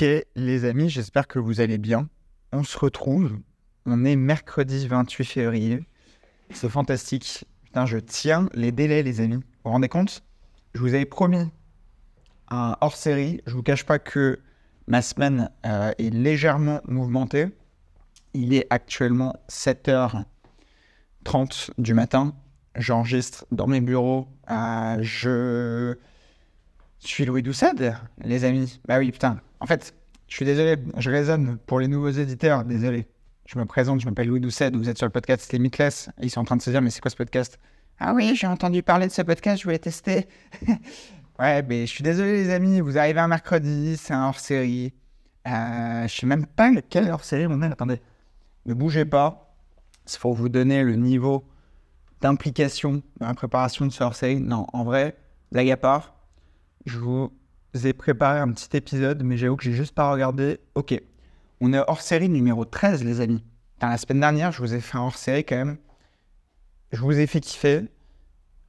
Ok, les amis, j'espère que vous allez bien. On se retrouve. On est mercredi 28 février. C'est fantastique. Putain, je tiens les délais, les amis. Vous vous rendez compte? Je vous avais promis un hors-série. Je vous cache pas que ma semaine euh, est légèrement mouvementée. Il est actuellement 7h30 du matin. J'enregistre dans mes bureaux. Euh, je suis Louis Doucet, les amis. Bah oui, putain. En fait, je suis désolé, je raisonne pour les nouveaux éditeurs, désolé. Je me présente, je m'appelle Louis Doucet, vous êtes sur le podcast Limitless. Ils sont en train de se dire, mais c'est quoi ce podcast? Ah oui, j'ai entendu parler de ce podcast, je voulais tester. ouais, mais je suis désolé, les amis, vous arrivez un mercredi, c'est un hors-série. Euh, je sais même pas quel hors-série on est, attendez. Ne bougez pas, c'est pour vous donner le niveau d'implication dans la préparation de ce hors-série. Non, en vrai, blague à part, je vous ai préparé un petit épisode, mais j'avoue que j'ai juste pas regardé. Ok, on est hors série numéro 13, les amis. Dans la semaine dernière, je vous ai fait un hors série quand même. Je vous ai fait kiffer.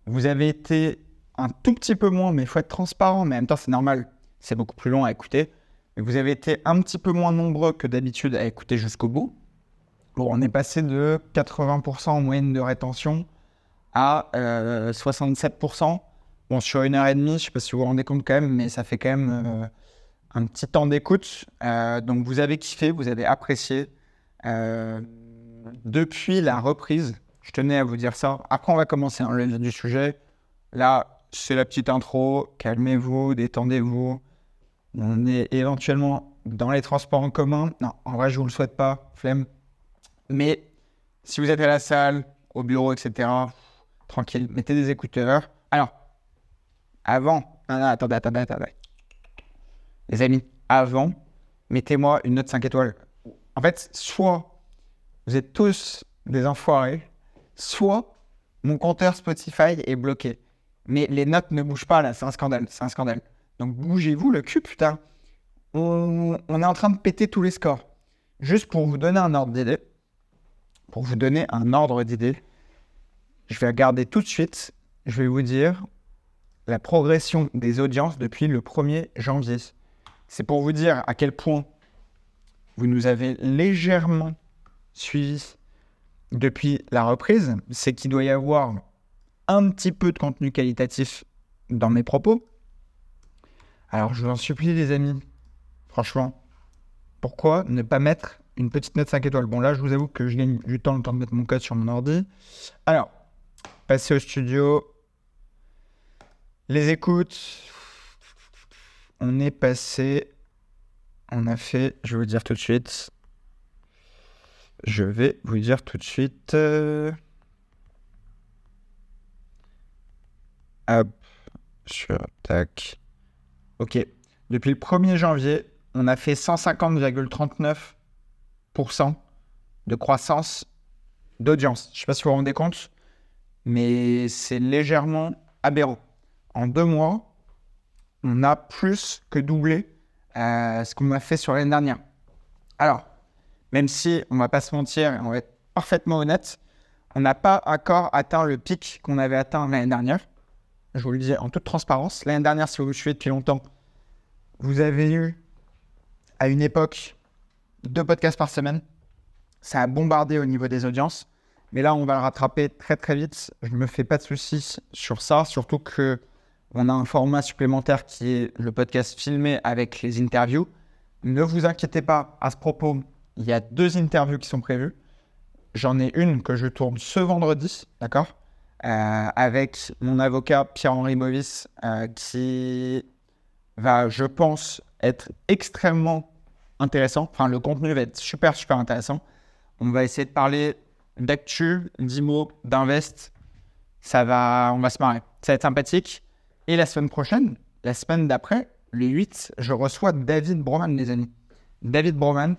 Vous avez été un tout petit peu moins, mais il faut être transparent, mais en même temps, c'est normal. C'est beaucoup plus long à écouter. Mais vous avez été un petit peu moins nombreux que d'habitude à écouter jusqu'au bout. Bon, on est passé de 80% en moyenne de rétention à 67%. Bon, sur une heure et demie, je ne sais pas si vous vous rendez compte quand même, mais ça fait quand même euh, un petit temps d'écoute. Euh, donc, vous avez kiffé, vous avez apprécié. Euh, depuis la reprise, je tenais à vous dire ça. Après, on va commencer en le du sujet. Là, c'est la petite intro. Calmez-vous, détendez-vous. On est éventuellement dans les transports en commun. Non, en vrai, je ne vous le souhaite pas, flemme. Mais si vous êtes à la salle, au bureau, etc., tranquille, mettez des écouteurs. Alors, avant, non, non, attendez, attendez, attendez. Les amis, avant, mettez-moi une note 5 étoiles. En fait, soit vous êtes tous des enfoirés, soit mon compteur Spotify est bloqué. Mais les notes ne bougent pas là, c'est un scandale, c'est un scandale. Donc bougez-vous le cul, putain. On, on, est en train de péter tous les scores. Juste pour vous donner un ordre d'idée, pour vous donner un ordre d'idée, je vais regarder tout de suite, je vais vous dire la progression des audiences depuis le 1er janvier. C'est pour vous dire à quel point vous nous avez légèrement suivis depuis la reprise. C'est qu'il doit y avoir un petit peu de contenu qualitatif dans mes propos. Alors je vous en supplie les amis, franchement, pourquoi ne pas mettre une petite note 5 étoiles? Bon là je vous avoue que je gagne du temps le temps de mettre mon code sur mon ordi. Alors, passer au studio, les écoutes, on est passé, on a fait, je vais vous dire tout de suite, je vais vous dire tout de suite, euh, hop, sur, tac, ok, depuis le 1er janvier, on a fait 150,39% de croissance d'audience. Je ne sais pas si vous vous rendez compte, mais c'est légèrement aberrant en deux mois, on a plus que doublé euh, ce qu'on a fait sur l'année dernière. Alors, même si on va pas se mentir, on va être parfaitement honnête, on n'a pas encore atteint le pic qu'on avait atteint l'année dernière. Je vous le dis en toute transparence. L'année dernière, si vous me suivez depuis longtemps, vous avez eu à une époque deux podcasts par semaine. Ça a bombardé au niveau des audiences. Mais là, on va le rattraper très très vite. Je ne me fais pas de soucis sur ça, surtout que on a un format supplémentaire qui est le podcast filmé avec les interviews. Ne vous inquiétez pas à ce propos, il y a deux interviews qui sont prévues. J'en ai une que je tourne ce vendredi, d'accord euh, Avec mon avocat Pierre-Henri Movis, euh, qui va, je pense, être extrêmement intéressant. Enfin, le contenu va être super, super intéressant. On va essayer de parler d'actu, d'IMO, d'invest. Ça va, on va se marrer. Ça va être sympathique. Et la semaine prochaine, la semaine d'après, le 8, je reçois David Broman, les amis. David Broman,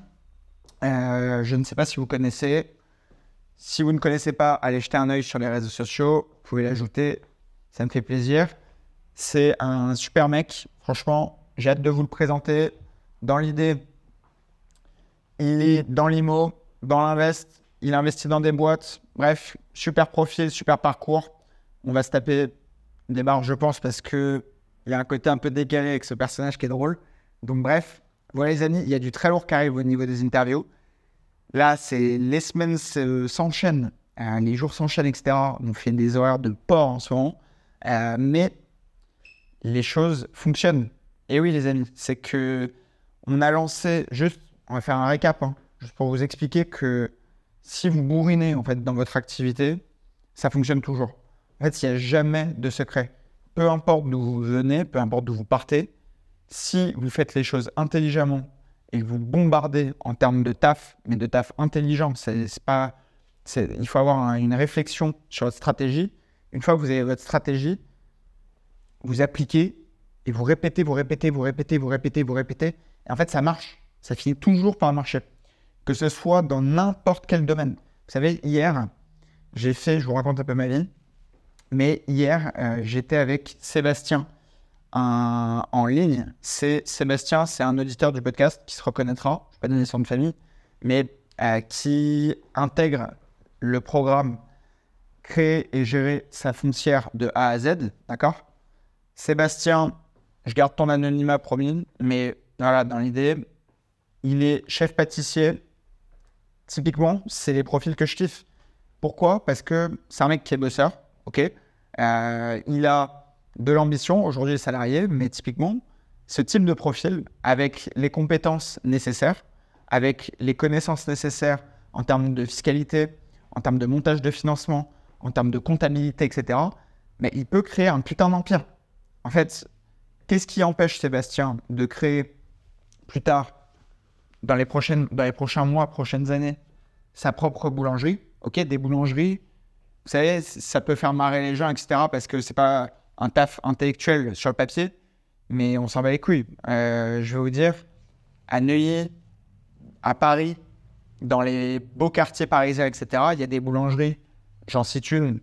euh, je ne sais pas si vous connaissez. Si vous ne connaissez pas, allez jeter un œil sur les réseaux sociaux. Vous pouvez l'ajouter, ça me fait plaisir. C'est un super mec, franchement, j'ai hâte de vous le présenter. Dans l'idée, il est dans l'IMO, dans l'invest, il investit dans des boîtes. Bref, super profil, super parcours. On va se taper démarre, je pense, parce que il y a un côté un peu décalé avec ce personnage qui est drôle. Donc bref, Voilà les amis, il y a du très lourd qui arrive au niveau des interviews. Là, c'est les semaines se- s'enchaînent, euh, les jours s'enchaînent, etc. On fait des horaires de porc en ce moment. Euh, mais les choses fonctionnent. Et oui, les amis, c'est que on a lancé, juste, on va faire un récap, hein, juste pour vous expliquer que si vous bourrinez en fait dans votre activité, ça fonctionne toujours. En fait, il n'y a jamais de secret. Peu importe d'où vous venez, peu importe d'où vous partez, si vous faites les choses intelligemment et vous bombardez en termes de taf, mais de taf intelligent, c'est pas, il faut avoir un- une réflexion sur votre stratégie. Une fois que vous avez votre stratégie, vous appliquez et vous répétez, vous répétez, vous répétez, vous répétez, vous répétez. Et en fait, ça marche. Ça finit toujours par marcher. Que ce soit dans n'importe quel domaine. Vous savez, hier, j'ai fait, je vous raconte un peu ma vie, mais hier, euh, j'étais avec Sébastien un- en ligne. C'est Sébastien, c'est un auditeur du podcast qui se reconnaîtra, je ne vais pas donner son de famille, mais euh, qui intègre le programme Créer et gérer sa foncière de A à Z, d'accord? Sébastien, je garde ton anonymat promis, mais voilà, dans l'idée, il est chef pâtissier. Typiquement, c'est les profils que je kiffe. Pourquoi? Parce que c'est un mec qui est bosseur, ok Euh, Il a de l'ambition, aujourd'hui salarié, mais typiquement, ce type de profil, avec les compétences nécessaires, avec les connaissances nécessaires en termes de fiscalité, en termes de montage de financement, en termes de comptabilité, etc., mais il peut créer un putain d'empire. En fait, qu'est-ce qui empêche Sébastien de créer plus tard, dans les, dans les prochains mois, prochaines années, sa propre boulangerie? Ok, des boulangeries, vous savez, ça peut faire marrer les gens, etc., parce que c'est pas un taf intellectuel sur le papier, mais on s'en bat les couilles. Euh, je vais vous dire, à Neuilly, à Paris, dans les beaux quartiers parisiens, etc., il y a des boulangeries. J'en cite une,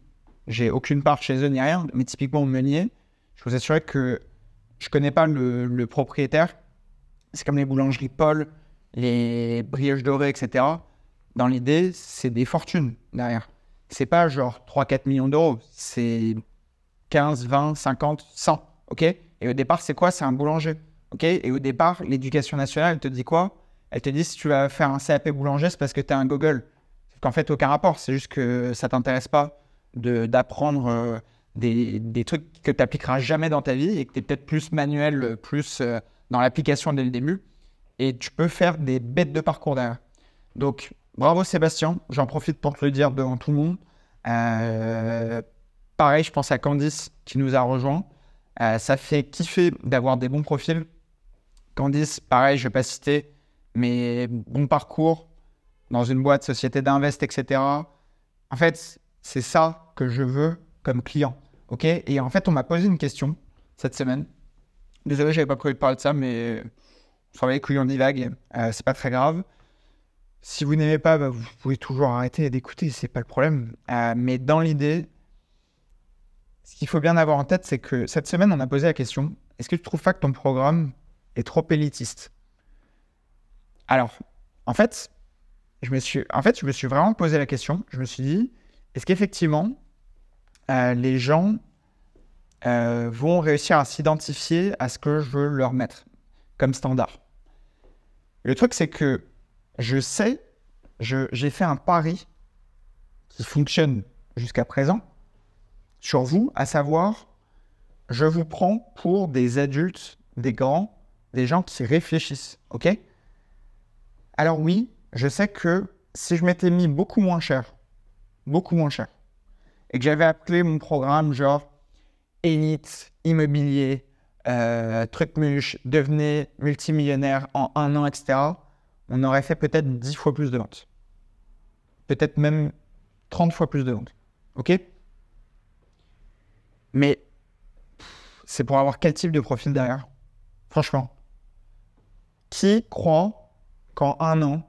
j'ai aucune part chez eux ni rien, mais typiquement au Meunier, je vous assure que je connais pas le, le propriétaire. C'est comme les boulangeries Paul, les brioches dorées, etc. Dans l'idée, c'est des fortunes derrière. C'est pas genre 3-4 millions d'euros, c'est 15, 20, 50, 100. Ok? Et au départ, c'est quoi? C'est un boulanger. Ok? Et au départ, l'éducation nationale, elle te dit quoi? Elle te dit si tu vas faire un CAP boulanger, c'est parce que tu un Google. Sauf qu'en fait, aucun rapport. C'est juste que ça t'intéresse pas d'apprendre euh, des, trucs que tu n'appliqueras jamais dans ta vie et que tu es peut-être plus manuel, plus euh, dans l'application dès le début. Et tu peux faire des bêtes de parcours derrière. Donc, bravo Sébastien. J'en profite pour te le dire devant tout le monde. Euh, pareil, je pense à Candice qui nous a rejoint. Euh, ça fait kiffer d'avoir des bons profils. Candice, pareil, je ne vais pas citer, mais bon parcours dans une boîte, société d'invest, etc. En fait, c'est ça que je veux comme client. OK? Et en fait, on m'a posé une question cette semaine. Désolé, j'avais pas prévu de parler de ça, mais vous savez, en divague, euh, c'est pas très grave. Si vous n'aimez pas, bah, vous pouvez toujours arrêter d'écouter, c'est pas le problème. Euh, mais dans l'idée, ce qu'il faut bien avoir en tête, c'est que cette semaine, on a posé la question est-ce que tu trouves pas que ton programme est trop élitiste? Alors, en fait, je me suis, en fait, je me suis vraiment posé la question. Je me suis dit est-ce qu'effectivement, euh, les gens euh, vont réussir à s'identifier à ce que je veux leur mettre comme standard? Le truc, c'est que je sais, j'ai fait un pari qui fonctionne jusqu'à présent sur vous, à savoir, je vous prends pour des adultes, des grands, des gens qui réfléchissent, ok? Alors oui, je sais que si je m'étais mis beaucoup moins cher, beaucoup moins cher, et que j'avais appelé mon programme genre élite, immobilier, euh, truc muche, devenez multimillionnaire en un an, etc., on aurait fait peut-être 10 fois plus de ventes. Peut-être même 30 fois plus de ventes. Ok? Mais c'est pour avoir quel type de profil derrière? Franchement. Qui croit qu'en un an,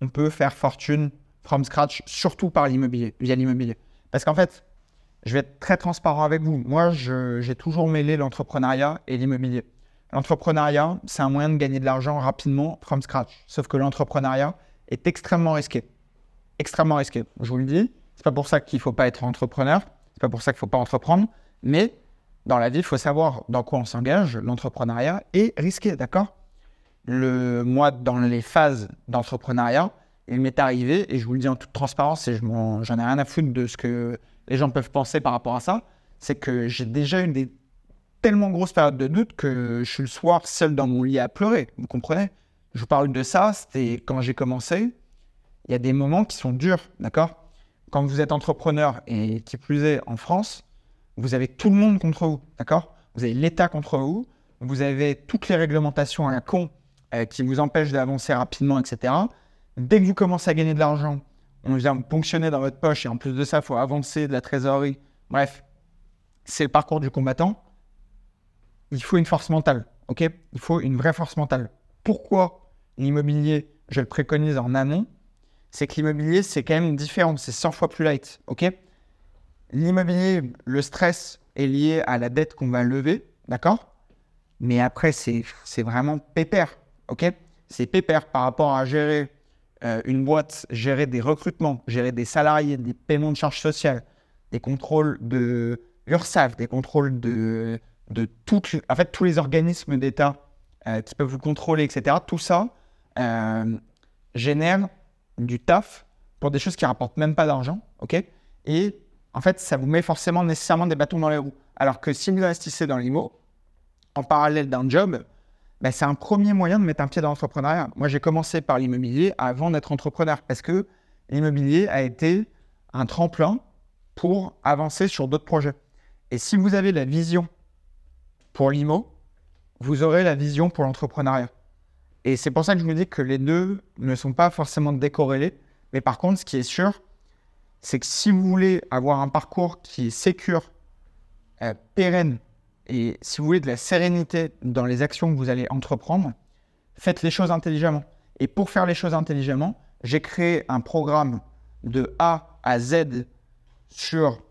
on peut faire fortune from scratch, surtout par l'immobilier, via l'immobilier? Parce qu'en fait, je vais être très transparent avec vous. Moi, j'ai toujours mêlé l'entrepreneuriat et l'immobilier. L'entrepreneuriat, c'est un moyen de gagner de l'argent rapidement from scratch. Sauf que l'entrepreneuriat est extrêmement risqué. Extrêmement risqué. Je vous le dis, c'est pas pour ça qu'il faut pas être entrepreneur, c'est pas pour ça qu'il faut pas entreprendre, mais dans la vie, il faut savoir dans quoi on s'engage. L'entrepreneuriat est risqué, d'accord? Moi, dans les phases d'entrepreneuriat, il m'est arrivé, et je vous le dis en toute transparence, et je j'en ai rien à foutre de ce que les gens peuvent penser par rapport à ça, c'est que j'ai déjà eu des tellement grosses périodes de doute que je suis le soir seul dans mon lit à pleurer. Vous comprenez? Je vous parle de ça, c'était quand j'ai commencé. Il y a des moments qui sont durs, d'accord? Quand vous êtes entrepreneur et qui plus est en France, vous avez tout le monde contre vous, d'accord? Vous avez l'État contre vous, vous avez toutes les réglementations à la con euh, qui vous empêchent d'avancer rapidement, etc. Dès que vous commencez à gagner de l'argent, on vient ponctionner dans votre poche et en plus de ça, il faut avancer de la trésorerie. Bref, c'est le parcours du combattant. Il faut une force mentale, ok? Il faut une vraie force mentale. Pourquoi l'immobilier, je le préconise en amont C'est que l'immobilier, c'est quand même différent, c'est 100 fois plus light, ok? L'immobilier, le stress est lié à la dette qu'on va lever, d'accord? Mais après, c'est vraiment pépère, ok? C'est pépère par rapport à gérer euh, une boîte, gérer des recrutements, gérer des salariés, des paiements de charges sociales, des contrôles de l'URSSAF, des contrôles de, de toutes, en fait, tous les organismes d'État euh, qui peuvent vous contrôler, etc. Tout ça euh, génère du taf pour des choses qui rapportent même pas d'argent, ok? Et en fait, ça vous met forcément nécessairement des bâtons dans les roues. Alors que si vous investissez dans l'IMO, en parallèle d'un job, ben, c'est un premier moyen de mettre un pied dans l'entrepreneuriat. Moi, j'ai commencé par l'immobilier avant d'être entrepreneur parce que l'immobilier a été un tremplin pour avancer sur d'autres projets. Et si vous avez la vision pour l'IMO, vous aurez la vision pour l'entrepreneuriat. Et c'est pour ça que je vous dis que les deux ne sont pas forcément décorrélés. Mais par contre, ce qui est sûr, c'est que si vous voulez avoir un parcours qui est sécure, euh, pérenne, et si vous voulez de la sérénité dans les actions que vous allez entreprendre, faites les choses intelligemment. Et pour faire les choses intelligemment, j'ai créé un programme de A à Z sur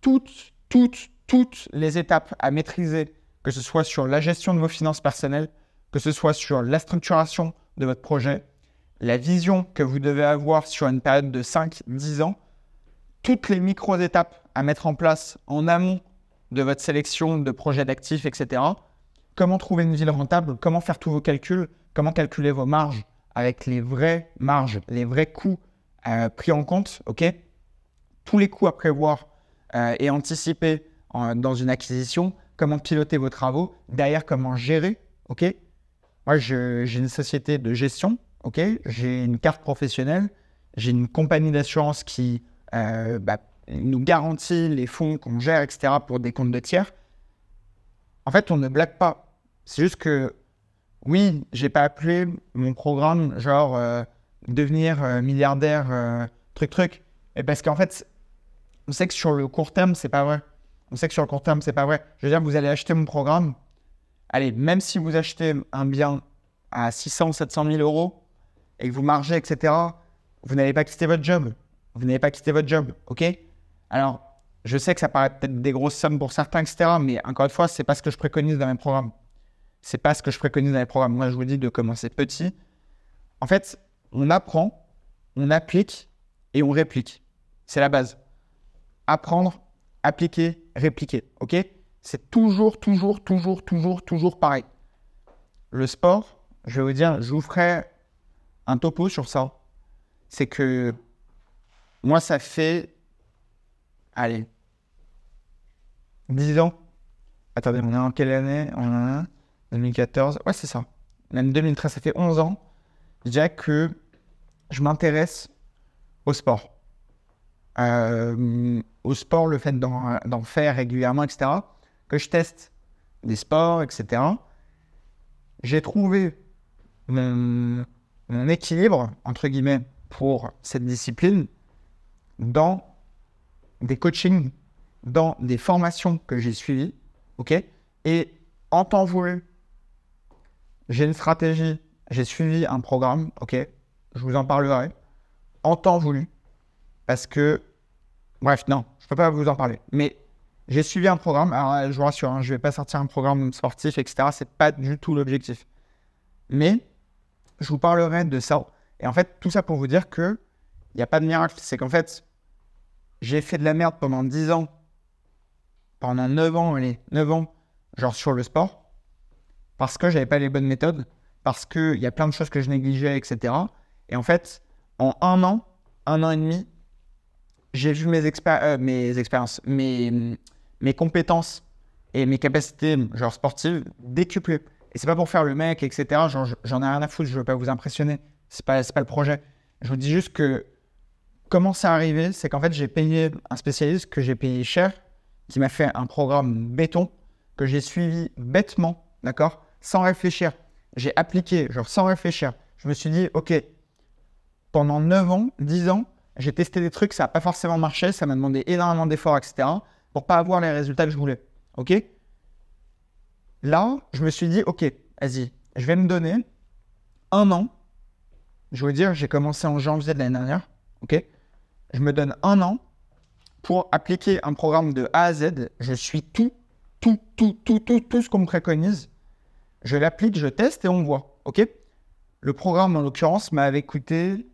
toutes, toutes, toutes les étapes à maîtriser, que ce soit sur la gestion de vos finances personnelles, que ce soit sur la structuration de votre projet, la vision que vous devez avoir sur une période de 5-10 ans, toutes les micro-étapes à mettre en place en amont de votre sélection de projets d'actifs, etc. Comment trouver une ville rentable, comment faire tous vos calculs, comment calculer vos marges avec les vraies marges, les vrais coûts euh, pris en compte, ok? Tous les coûts à prévoir euh, et anticiper en- dans une acquisition, comment piloter vos travaux, derrière comment gérer, ok? Moi, j'ai une société de gestion, ok? J'ai une carte professionnelle, j'ai une compagnie d'assurance qui euh, bah, nous garantit les fonds qu'on gère, etc., pour des comptes de tiers. En fait, on ne blague pas. C'est juste que, oui, j'ai pas appelé mon programme genre euh, devenir euh, milliardaire, truc, truc. Et parce qu'en fait, on sait que sur le court terme, c'est pas vrai. On sait que sur le court terme, c'est pas vrai. Je veux dire, vous allez acheter mon programme. Allez, même si vous achetez un bien à 600, 700 000 euros et que vous margez, etc., vous n'allez pas quitter votre job. Vous n'allez pas quitter votre job, ok? Alors, je sais que ça paraît peut-être des grosses sommes pour certains, etc., mais encore une fois, c'est pas ce que je préconise dans mes programmes. C'est pas ce que je préconise dans les programmes. Moi, je vous dis de commencer petit. En fait, on apprend, on applique et on réplique. C'est la base. Apprendre, appliquer, répliquer, ok? C'est toujours, toujours, toujours, toujours, toujours pareil. Le sport, je vais vous dire, je vous ferai un topo sur ça. C'est que moi, ça fait. Allez. 10 ans. Attendez, on est en quelle année? On en 2014. Ouais, c'est ça. Même 2013, ça fait 11 ans. Je dirais que je m'intéresse au sport. Euh, au sport, le fait d'en faire régulièrement, etc. Que je teste des sports, etc. J'ai trouvé mon, mon équilibre, entre guillemets, pour cette discipline dans des coachings, dans des formations que j'ai suivies, ok? Et en temps voulu, j'ai une stratégie, j'ai suivi un programme, ok? Je vous en parlerai en temps voulu, parce que, bref, non, je peux pas vous en parler, mais j'ai suivi un programme. Alors, euh, je vous rassure, hein, je vais pas sortir un programme sportif, etc. C'est pas du tout l'objectif, mais je vous parlerai de ça. Et en fait, tout ça pour vous dire que il n'y a pas de miracle. C'est qu'en fait, j'ai fait de la merde pendant 10 ans, pendant 9 ans, allez, 9 ans, genre sur le sport, parce que j'avais pas les bonnes méthodes. parce qu'il y a plein de choses que je négligeais, etc. Et en fait, en un an, un an et demi, j'ai vu mes, euh, expériences, mes, compétences et mes capacités, genre sportives, décupler. Et c'est pas pour faire le mec, etc. J'en ai rien à foutre, je veux pas vous impressionner. C'est pas, pas le projet. Je vous dis juste que comment c'est arrivé, c'est qu'en fait, j'ai payé un spécialiste que j'ai payé cher, qui m'a fait un programme béton, que j'ai suivi bêtement, d'accord Sans réfléchir. J'ai appliqué, genre sans réfléchir. Je me suis dit, OK, pendant 9 ans, 10 ans, j'ai testé des trucs, ça n'a pas forcément marché, ça m'a demandé énormément d'efforts, etc., pour pas avoir les résultats que je voulais. OK? Là, je me suis dit, OK, vas-y, je vais me donner un an. Je veux dire, j'ai commencé en janvier de l'année dernière. OK? Je me donne un an pour appliquer un programme de A à Z. Je suis tout, tout, tout, tout, tout, tout ce qu'on me préconise. Je l'applique, je teste et on voit. OK? Le programme, en l'occurrence, m'avait coûté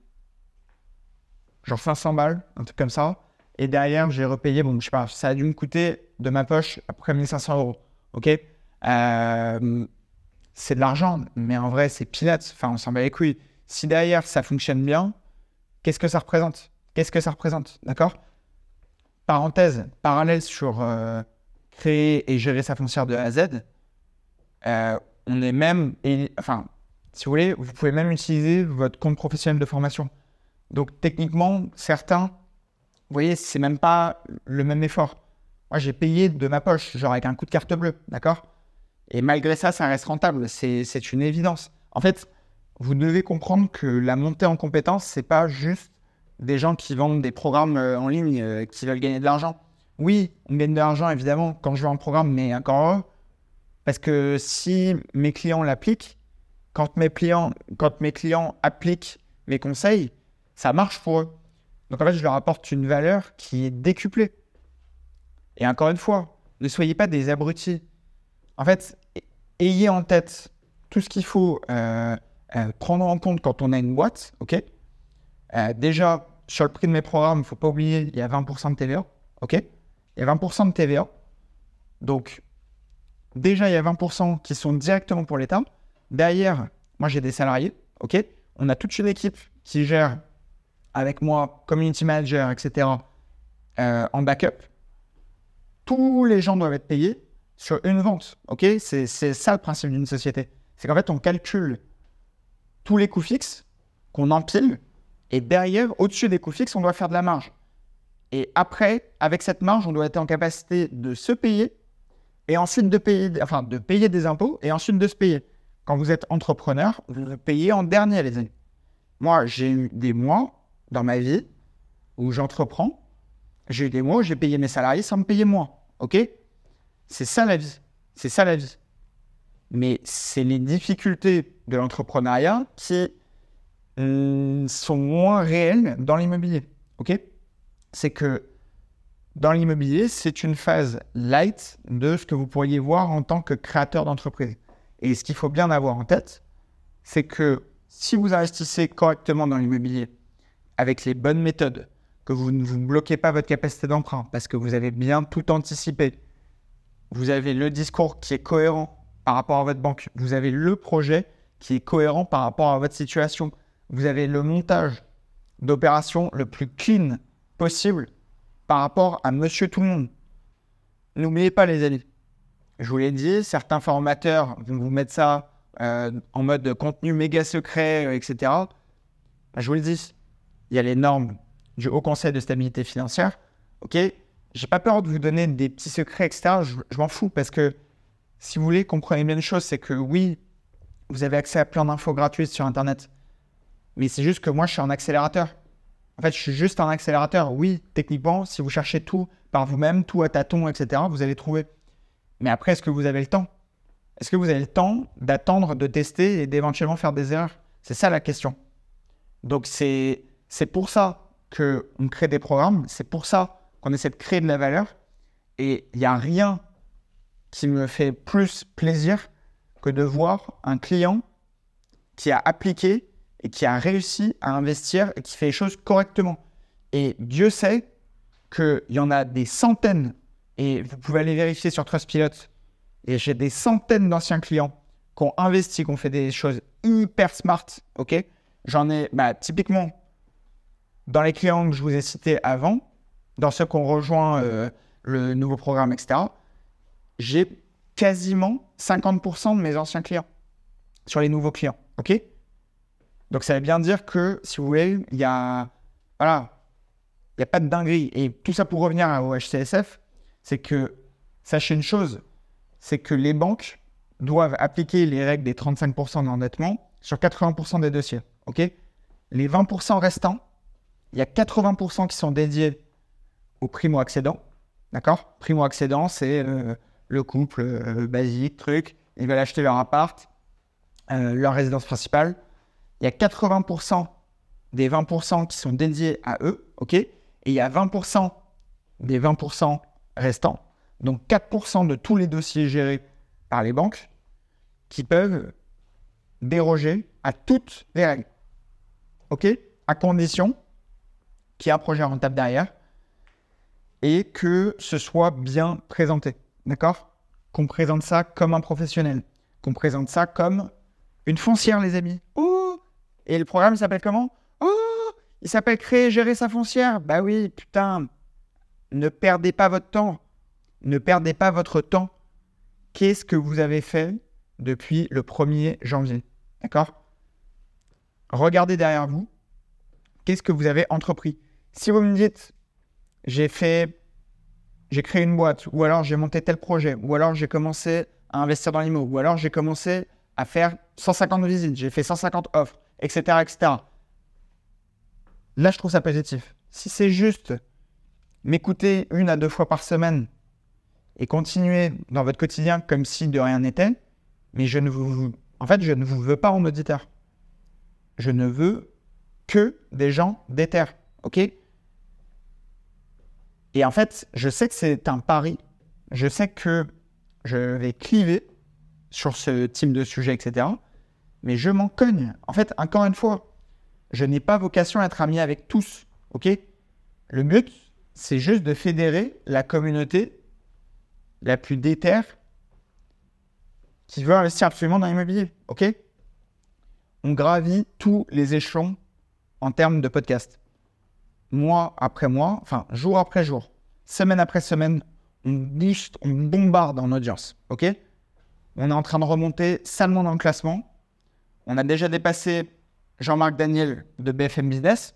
genre 500 balles, un truc comme ça. Et derrière, j'ai repayé, bon, je sais pas, ça a dû me coûter de ma poche à peu près 1500 euros. OK? Euh, C'est de l'argent, mais en vrai, c'est peanuts. Enfin, on s'en bat les couilles. Si derrière, ça fonctionne bien, qu'est-ce que ça représente? Qu'est-ce que ça représente D'accord? Parenthèse, parallèle sur euh, créer et gérer sa foncière de A à Z. Euh, on est même, enfin, si vous voulez, vous pouvez même utiliser votre compte professionnel de formation. Donc techniquement, certains, vous voyez, c'est même pas le même effort. Moi, j'ai payé de ma poche, genre avec un coup de carte bleue, d'accord? Et malgré ça, ça reste rentable. C'est une évidence. En fait, vous devez comprendre que la montée en compétences, c'est pas juste des gens qui vendent des programmes euh, en ligne euh, qui veulent gagner de l'argent. Oui, on gagne de l'argent évidemment quand je vends un programme, mais encore. Parce que si mes clients l'appliquent, quand quand mes clients appliquent mes conseils, ça marche pour eux. Donc en fait, je leur apporte une valeur qui est décuplée. Et encore une fois, ne soyez pas des abrutis. En fait, ayez en tête tout ce qu'il faut euh, euh, prendre en compte quand on a une boîte. ok? Euh, déjà, sur le prix de mes programmes, il ne faut pas oublier, il y a 20% de TVA. ok? Il y a 20% de TVA. Donc, déjà, il y a 20% qui sont directement pour l'État. Derrière, moi, j'ai des salariés. ok? On a toute une équipe qui gère avec moi, community manager, etc., euh, en backup, tous les gens doivent être payés sur une vente. Ok? C'est ça le principe d'une société. C'est qu'en fait, on calcule tous les coûts fixes qu'on empile et derrière, au-dessus des coûts fixes, on doit faire de la marge. Et après, avec cette marge, on doit être en capacité de se payer et ensuite de payer, enfin, de payer des impôts et ensuite de se payer. Quand vous êtes entrepreneur, vous payez en dernier, les amis. Moi, j'ai eu des mois dans ma vie où j'entreprends. J'ai eu des mois où j'ai payé mes salariés sans me payer moi. OK? C'est ça la vie. C'est ça la vie. Mais c'est les difficultés de l'entrepreneuriat qui hum, sont moins réelles dans l'immobilier. OK? C'est que dans l'immobilier, c'est une phase light de ce que vous pourriez voir en tant que créateur d'entreprise. Et ce qu'il faut bien avoir en tête, c'est que si vous investissez correctement dans l'immobilier, avec les bonnes méthodes, que vous ne vous bloquez pas votre capacité d'emprunt parce que vous avez bien tout anticipé, vous avez le discours qui est cohérent par rapport à votre banque, vous avez le projet qui est cohérent par rapport à votre situation, vous avez le montage d'opération le plus clean possible par rapport à monsieur tout le monde. N'oubliez pas les amis, je vous l'ai dit, certains formateurs vont vous mettre ça euh, en mode contenu méga secret, etc. Bah, je vous le dis, il y a les normes du Haut Conseil de stabilité financière. Ok, j'ai pas peur de vous donner des petits secrets, etc. Je, m'en fous parce que si vous voulez, comprenez bien une chose, c'est que oui, vous avez accès à plein d'infos gratuites sur Internet. Mais c'est juste que moi, je suis un accélérateur. En fait, je suis juste un accélérateur. Oui, techniquement, si vous cherchez tout par vous-même, tout à tâtons, etc., vous allez trouver. Mais après, est-ce que vous avez le temps? Est-ce que vous avez le temps d'attendre, de tester et d'éventuellement faire des erreurs? C'est ça la question. Donc, c'est c'est pour ça qu'on crée des programmes, c'est pour ça qu'on essaie de créer de la valeur. Et il n'y a rien qui me fait plus plaisir que de voir un client qui a appliqué et qui a réussi à investir et qui fait les choses correctement. Et Dieu sait qu'il y en a des centaines, et vous pouvez aller vérifier sur Trustpilot, et j'ai des centaines d'anciens clients qui ont investi, qui ont fait des choses hyper smart, ok? J'en ai, bah, typiquement, dans les clients que je vous ai cités avant, dans ceux qui ont rejoint euh, le nouveau programme, etc., j'ai quasiment 50% de mes anciens clients sur les nouveaux clients, ok? Donc ça veut bien dire que, si vous voulez, il y a, voilà, il n'y a pas de dinguerie. Et tout ça pour revenir au HCSF, c'est que, sachez une chose, c'est que les banques doivent appliquer les règles des 35% d'endettement sur 80% des dossiers. OK? Les 20% restants, il y a 80% qui sont dédiés au primo-accédant. D'accord? Primo-accédant, c'est euh, le couple euh, basique, truc. Ils veulent acheter leur appart, euh, leur résidence principale. Il y a 80% des 20% qui sont dédiés à eux. Et il y a 20% des 20% restants, donc 4% de tous les dossiers gérés par les banques, qui peuvent déroger à toutes les règles. À condition qu'il y ait un projet rentable derrière et que ce soit bien présenté. D'accord? Qu'on présente ça comme un professionnel. Qu'on présente ça comme une foncière, les amis. Oh Et le programme s'appelle comment? Oh Il s'appelle Créer, gérer sa foncière. Bah oui, putain. Ne perdez pas votre temps. Ne perdez pas votre temps. Qu'est-ce que vous avez fait depuis le 1er janvier D'accord? Regardez derrière vous. Qu'est-ce que vous avez entrepris? Si vous me dites, j'ai fait, j'ai créé une boîte, ou alors j'ai monté tel projet, ou alors j'ai commencé à investir dans l'IMO, ou alors j'ai commencé à faire 150 visites, j'ai fait 150 offres, etc., etc. Là, je trouve ça positif. Si c'est juste m'écouter une à deux fois par semaine et continuer dans votre quotidien comme si de rien n'était, mais je ne vous, en fait, je ne vous veux pas en auditeur. Je ne veux que des gens déter, ok? Et en fait, je sais que c'est un pari. Je sais que je vais cliver sur ce type de sujet, etc. Mais je m'en cogne. En fait, encore une fois, je n'ai pas vocation à être ami avec tous, ok? Le but, c'est juste de fédérer la communauté la plus déterre qui veut investir absolument dans l'immobilier. OK? On gravit tous les échelons en termes de podcast. Mois après mois, enfin jour après jour, semaine après semaine, on booste, on bombarde en audience. OK? On est en train de remonter salement dans le classement. On a déjà dépassé Jean-Marc Daniel de BFM Business.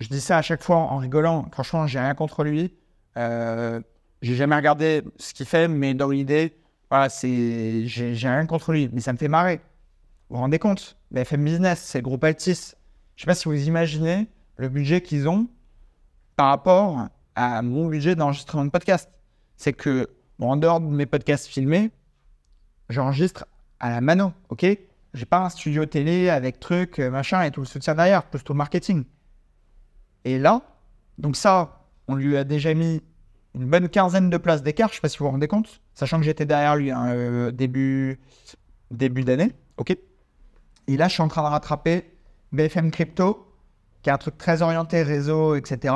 Je dis ça à chaque fois en rigolant. Franchement, j'ai rien contre lui. Euh, j'ai jamais regardé ce qu'il fait, mais dans l'idée, voilà, c'est, j'ai, rien contre lui, mais ça me fait marrer. Vous vous rendez compte? BFM Business, c'est le groupe Altis. Je sais pas si vous imaginez le budget qu'ils ont par rapport à mon budget d'enregistrement de podcast. C'est que, en dehors de mes podcasts filmés, j'enregistre à la mano, ok? J'ai pas un studio télé avec trucs, machin, et tout le soutien derrière, plus au marketing. Et là, donc ça, on lui a déjà mis une bonne quinzaine de places d'écart, je sais pas si vous vous rendez compte, sachant que j'étais derrière lui hein, euh, début, début d'année, ok? Et là, je suis en train de rattraper BFM Crypto, qui est un truc très orienté réseau, etc.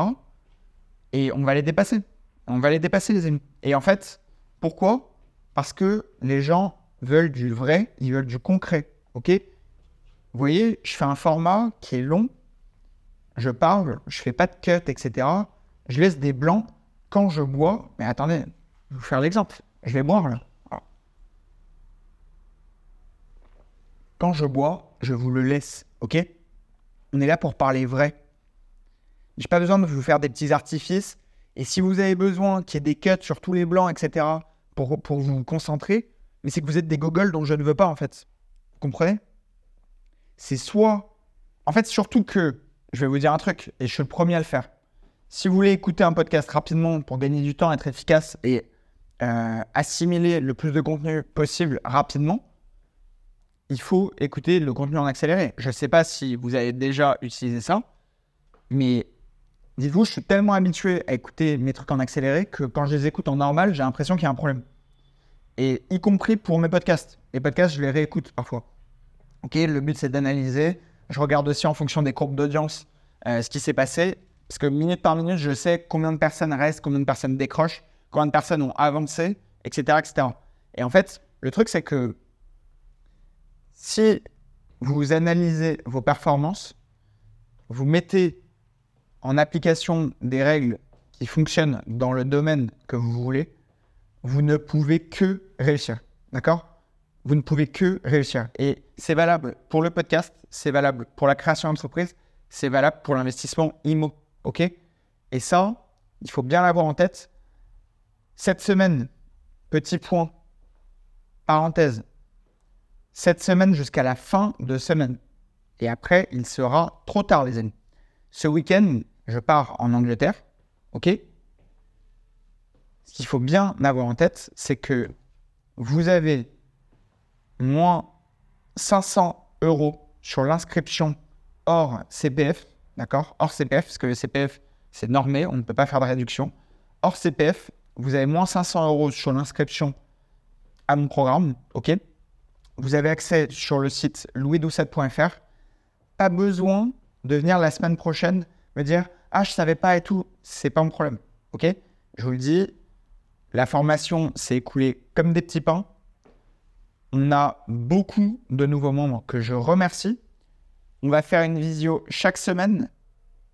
Et on va les dépasser. On va les dépasser, les amis. Et en fait, pourquoi? Parce que les gens veulent du vrai, ils veulent du concret, ok? Vous voyez, je fais un format qui est long, je parle, je fais pas de cut, etc. Je laisse des blancs quand je bois, mais attendez, je vais vous faire l'exemple. Je vais boire là. Quand je bois, je vous le laisse, ok? On est là pour parler vrai. J'ai pas besoin de vous faire des petits artifices. Et si vous avez besoin qu'il y ait des cuts sur tous les blancs, etc., pour, pour vous concentrer, mais c'est que vous êtes des gogoles dont je ne veux pas, en fait. Vous comprenez? C'est soit. En fait, surtout que, je vais vous dire un truc, et je suis le premier à le faire. Si vous voulez écouter un podcast rapidement pour gagner du temps, être efficace et euh, assimiler le plus de contenu possible rapidement, il faut écouter le contenu en accéléré. Je ne sais pas si vous avez déjà utilisé ça, mais dites-vous, je suis tellement habitué à écouter mes trucs en accéléré que quand je les écoute en normal, j'ai l'impression qu'il y a un problème. Et y compris pour mes podcasts. Les podcasts, je les réécoute parfois. Ok, le but c'est d'analyser. Je regarde aussi en fonction des courbes d'audience euh, ce qui s'est passé parce que minute par minute, je sais combien de personnes restent, combien de personnes décrochent, combien de personnes ont avancé, etc. etc. Et en fait, le truc, c'est que si vous analysez vos performances, vous mettez en application des règles qui fonctionnent dans le domaine que vous voulez, vous ne pouvez que réussir. D'accord? Vous ne pouvez que réussir. Et c'est valable pour le podcast, c'est valable pour la création d'entreprise, c'est valable pour l'investissement IMO. OK? Et ça, il faut bien l'avoir en tête. Cette semaine, petit point, parenthèse, cette semaine jusqu'à la fin de semaine. Et après, il sera trop tard, les amis. Ce week-end, je pars en Angleterre. OK? Ce qu'il faut bien avoir en tête, c'est que vous avez moins 500 euros sur l'inscription hors CPF. D'accord? Hors CPF, parce que le CPF, c'est normé, on ne peut pas faire de réduction. Hors CPF, vous avez moins 500 euros sur l'inscription à mon programme. OK? Vous avez accès sur le site louisdoucet.fr. Pas besoin de venir la semaine prochaine me dire Ah, je savais pas et tout. C'est pas mon problème. OK? Je vous le dis, la formation s'est écoulée comme des petits pains. On a beaucoup de nouveaux membres que je remercie. On va faire une visio chaque semaine,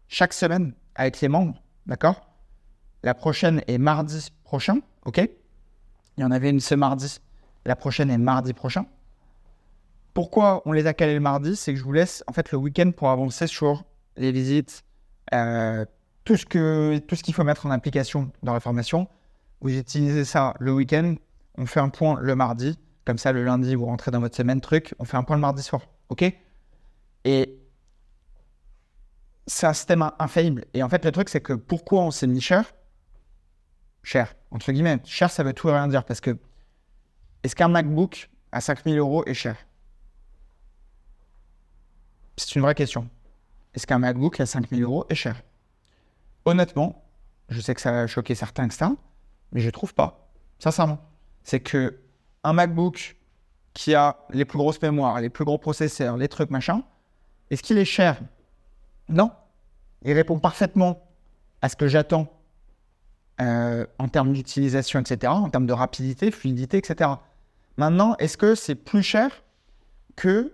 chaque semaine avec les membres, d'accord? La prochaine est mardi prochain, ok? Il y en avait une ce mardi, la prochaine est mardi prochain. Pourquoi on les a calés le mardi C'est que je vous laisse en fait le week-end pour avancer sur les visites, euh, tout ce que tout ce qu'il faut mettre en application dans la formation. Vous utilisez ça le week-end, on fait un point le mardi, comme ça le lundi vous rentrez dans votre semaine truc, on fait un point le mardi soir, ok? Et c'est un système infaillible. Et en fait le truc c'est que pourquoi on s'est mis cher? Cher, entre guillemets. Cher ça veut tout et rien dire parce que est-ce qu'un MacBook à 5000 euros est cher? C'est une vraie question. Est-ce qu'un MacBook à 5000 euros est cher? Honnêtement, je sais que ça va choquer certains, etc. Mais je ne trouve pas. Sincèrement. C'est que un MacBook qui a les plus grosses mémoires, les plus gros processeurs, les trucs machin, est-ce qu'il est cher? Non. Il répond parfaitement à ce que j'attends euh, en termes d'utilisation, etc., en termes de rapidité, fluidité, etc. Maintenant, est-ce que c'est plus cher que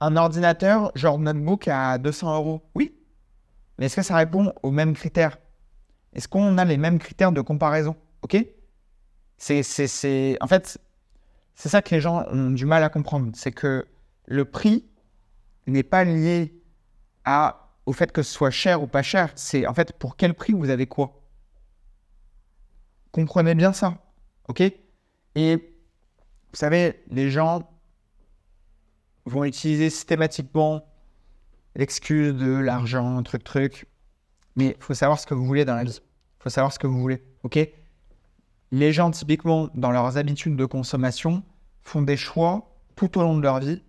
un ordinateur genre notebook à 200 euros Oui. Mais est-ce que ça répond aux mêmes critères? Est-ce qu'on a les mêmes critères de comparaison? Ok? C'est, c'est, En fait, c'est ça que les gens ont du mal à comprendre. C'est que le prix n'est pas lié au fait que ce soit cher ou pas cher. C'est en fait pour quel prix vous avez quoi? Comprenez bien ça. Ok? Et vous savez, les gens vont utiliser systématiquement l'excuse de l'argent, truc, truc. Mais il faut savoir ce que vous voulez dans la vie. Il faut savoir ce que vous voulez. OK? Les gens, typiquement, dans leurs habitudes de consommation, font des choix tout au long de leur vie.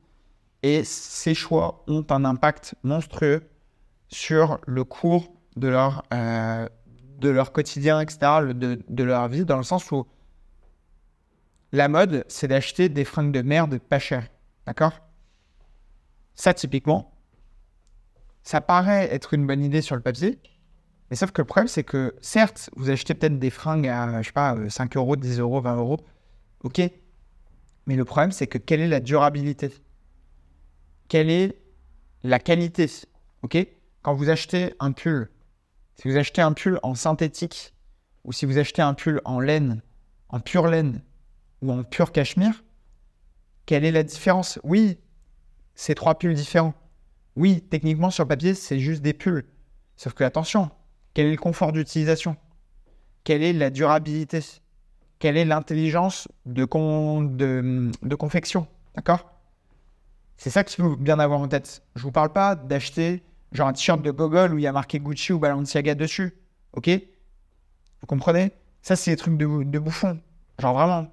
Et ces choix ont un impact monstrueux sur le cours de leur, euh, de leur quotidien, etc., de, de leur vie, dans le sens où la mode, c'est d'acheter des fringues de merde pas chères. D'accord? Ça, typiquement, ça paraît être une bonne idée sur le papier, mais sauf que le problème, c'est que certes, vous achetez peut-être des fringues à, je sais pas, 5 euros, 10 euros, 20 euros, ok, mais le problème, c'est que quelle est la durabilité? Quelle est la qualité Ok? Quand vous achetez un pull, si vous achetez un pull en synthétique, ou si vous achetez un pull en laine, en pure laine, ou en pur cachemire, quelle est la différence? Oui, c'est trois pulls différents. Oui, techniquement, sur le papier, c'est juste des pulls. Sauf que, attention, quel est le confort d'utilisation? Quelle est la durabilité? Quelle est l'intelligence de, confection? D'accord? C'est ça qu'il faut bien avoir en tête. Je ne vous parle pas d'acheter genre un t-shirt de Gogol où il y a marqué Gucci ou Balenciaga dessus. Ok? Vous comprenez? Ça, c'est des trucs de, de bouffon. Genre vraiment.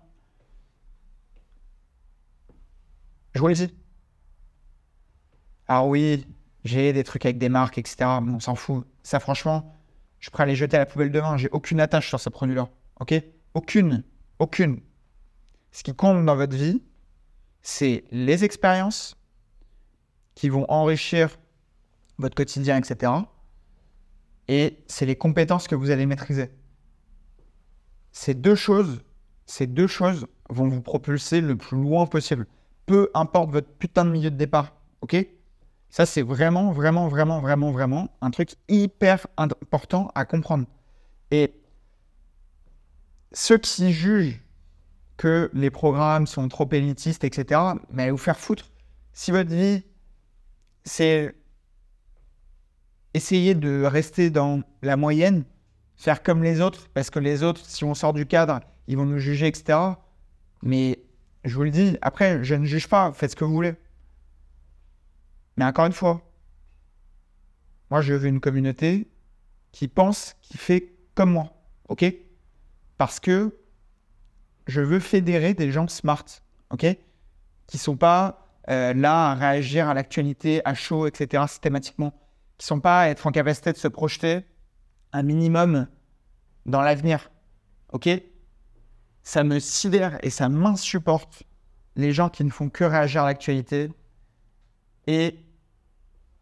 Je vous le. Alors oui, j'ai des trucs avec des marques, etc. on s'en fout. Ça, franchement, je pourrais les jeter à la poubelle demain. J'ai aucune attache sur ce produit-là. OK? Aucune. Aucune. Ce qui compte dans votre vie, c'est les expériences qui vont enrichir votre quotidien, etc. Et c'est les compétences que vous allez maîtriser. Ces deux choses, ces deux choses vont vous propulser le plus loin possible peu importe votre putain de milieu de départ, OK? Ça, c'est vraiment, vraiment, vraiment, vraiment, vraiment un truc hyper important à comprendre. Et ceux qui jugent que les programmes sont trop élitistes, etc., mais vous faire foutre. Si votre vie, c'est essayer de rester dans la moyenne, faire comme les autres, parce que les autres, si on sort du cadre, ils vont nous juger, etc. Mais je vous le dis, après, je ne juge pas, faites ce que vous voulez. Mais encore une fois, moi, je veux une communauté qui pense, qui fait comme moi, ok? Parce que je veux fédérer des gens smart, ok? Qui sont pas euh, là à réagir à l'actualité, à chaud, etc. systématiquement. Qui sont pas à être en capacité de se projeter un minimum dans l'avenir, ok? Ça me sidère et ça m'insupporte les gens qui ne font que réagir à l'actualité et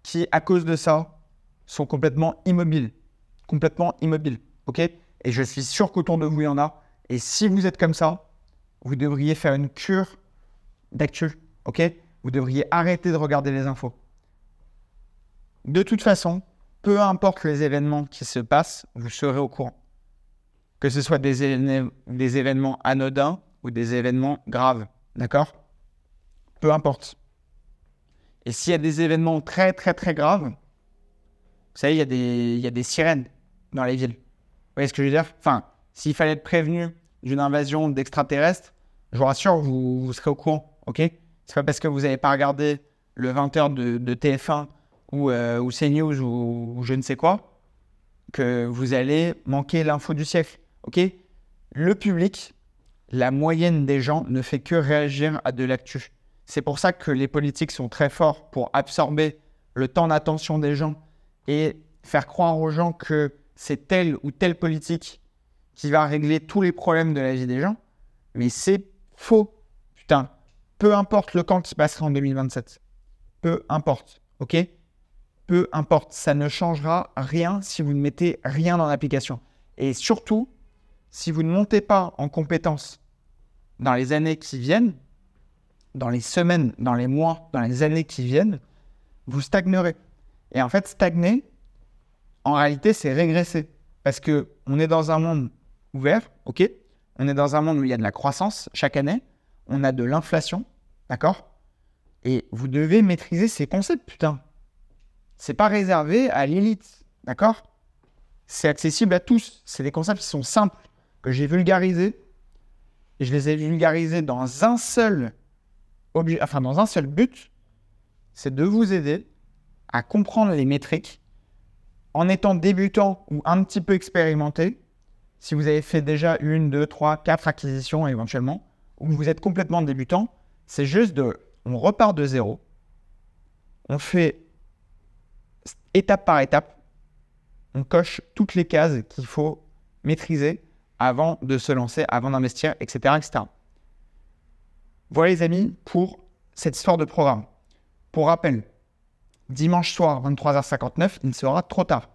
qui, à cause de ça, sont complètement immobiles. Complètement immobiles. OK? Et je suis sûr qu'autour de vous, il y en a. Et si vous êtes comme ça, vous devriez faire une cure d'actu. OK? Vous devriez arrêter de regarder les infos. De toute façon, peu importe les événements qui se passent, vous serez au courant. Que ce soit des, des événements anodins ou des événements graves. D'accord? Peu importe. Et s'il y a des événements très, très, très graves, vous savez, il y, a des, il y a des sirènes dans les villes. Vous voyez ce que je veux dire? Enfin, s'il fallait être prévenu d'une invasion d'extraterrestres, je vous rassure, vous, serez au courant, ok? C'est pas parce que vous n'avez pas regardé le 20h de, TF1 ou, euh, ou CNews ou, ou, je ne sais quoi que vous allez manquer l'info du siècle, ok? Le public, la moyenne des gens ne fait que réagir à de l'actu. C'est pour ça que les politiques sont très forts pour absorber le temps d'attention des gens et faire croire aux gens que c'est telle ou telle politique qui va régler tous les problèmes de la vie des gens. Mais c'est faux. Putain, peu importe le camp qui passera en 2027. Peu importe, ok? Peu importe, ça ne changera rien si vous ne mettez rien dans l'application. Et surtout, si vous ne montez pas en compétence dans les années qui viennent, dans les semaines, dans les mois, dans les années qui viennent, vous stagnerez. Et en fait, stagner, en réalité, c'est régresser. Parce que on est dans un monde ouvert, ok On est dans un monde où il y a de la croissance chaque année, on a de l'inflation, d'accord Et vous devez maîtriser ces concepts, putain. C'est pas réservé à l'élite, d'accord C'est accessible à tous. C'est des concepts qui sont simples, que j'ai vulgarisés je les ai vulgarisés dans un seul dans un seul but, c'est de vous aider à comprendre les métriques en étant débutant ou un petit peu expérimenté. Si vous avez fait déjà une, deux, trois, quatre acquisitions éventuellement, ou vous êtes complètement débutant, c'est juste de, on repart de zéro, on fait étape par étape, on coche toutes les cases qu'il faut maîtriser avant de se lancer, avant d'investir, etc. Voilà les amis pour cette histoire de programme. Pour rappel, dimanche soir 23h59, il sera trop tard.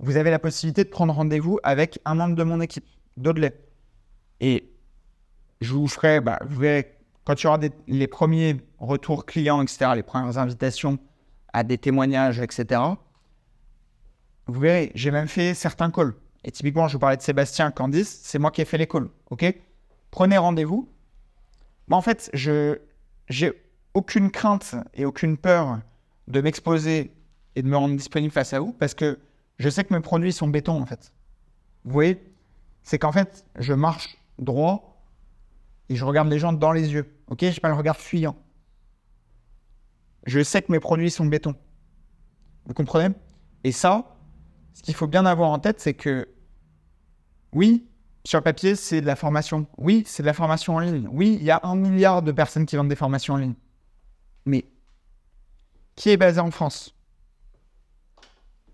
Vous avez la possibilité de prendre rendez-vous avec un membre de mon équipe, d'Audley. Et je vous ferai, bah, vous verrez, quand il y aura les premiers retours clients, etc., les premières invitations à des témoignages, etc., vous verrez, j'ai même fait certains calls. Et typiquement, je vous parlais de Sébastien Candice, c'est moi qui ai fait les calls. OK? Prenez rendez-vous. Moi, en fait, je j'ai aucune crainte et aucune peur de m'exposer et de me rendre disponible face à vous parce que je sais que mes produits sont béton, en fait. Vous voyez? C'est qu'en fait, je marche droit et je regarde les gens dans les yeux. OK? Je n'ai pas le regard fuyant. Je sais que mes produits sont béton. Vous comprenez? Et ça, ce qu'il faut bien avoir en tête, c'est que oui, sur papier, c'est de la formation. Oui, c'est de la formation en ligne. Oui, il y a un milliard de personnes qui vendent des formations en ligne. Mais qui est basé en France?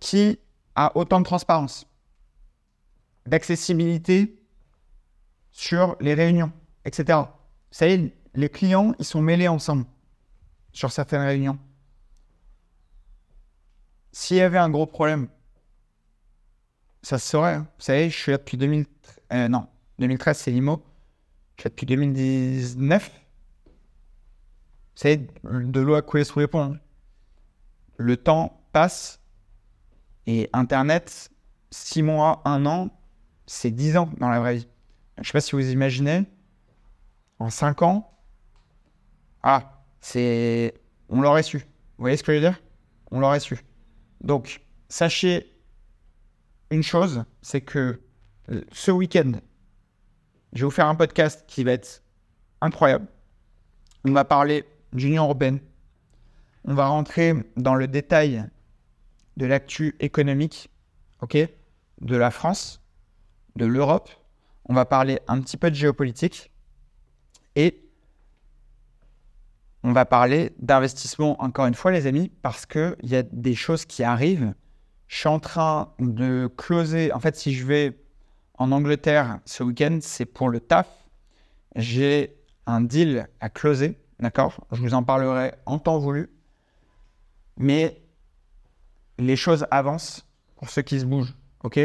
Qui a autant de transparence, d'accessibilité sur les réunions, etc. Vous savez, les clients, ils sont mêlés ensemble sur certaines réunions. S'il y avait un gros problème, ça se saurait. Hein. Vous savez, je suis là depuis 2013. Euh, non, 2013, c'est l'IMO. Depuis 2019. Vous savez, de l'eau a coulé sous les ponts. Le temps passe et Internet, six mois, un an, c'est dix ans dans la vraie vie. Je ne sais pas si vous imaginez, en cinq ans, ah, c'est. On l'aurait su. Vous voyez ce que je veux dire? On l'aurait su. Donc, sachez une chose, c'est que ce week-end, je vais vous faire un podcast qui va être incroyable. On va parler d'Union européenne. On va rentrer dans le détail de l'actu économique, ok, de la France, de l'Europe. On va parler un petit peu de géopolitique et on va parler d'investissement encore une fois, les amis, parce qu'il y a des choses qui arrivent. Je suis en train de closer. En fait, si je vais en Angleterre ce week-end, c'est pour le taf. J'ai un deal à closer, d'accord? Je vous en parlerai en temps voulu. Mais les choses avancent pour ceux qui se bougent, ok?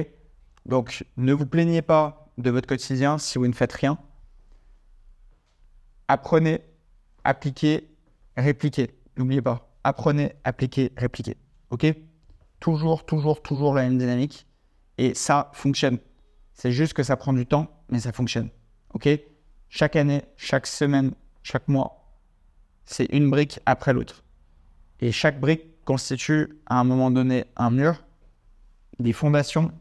Donc, ne vous plaignez pas de votre quotidien si vous ne faites rien. Apprenez, appliquez, répliquez. N'oubliez pas. Apprenez, appliquez, répliquez. Ok? Toujours, toujours, toujours la même dynamique. Et ça fonctionne. C'est juste que ça prend du temps, mais ça fonctionne. OK? Chaque année, chaque semaine, chaque mois, c'est une brique après l'autre. Et chaque brique constitue à un moment donné un mur, des fondations.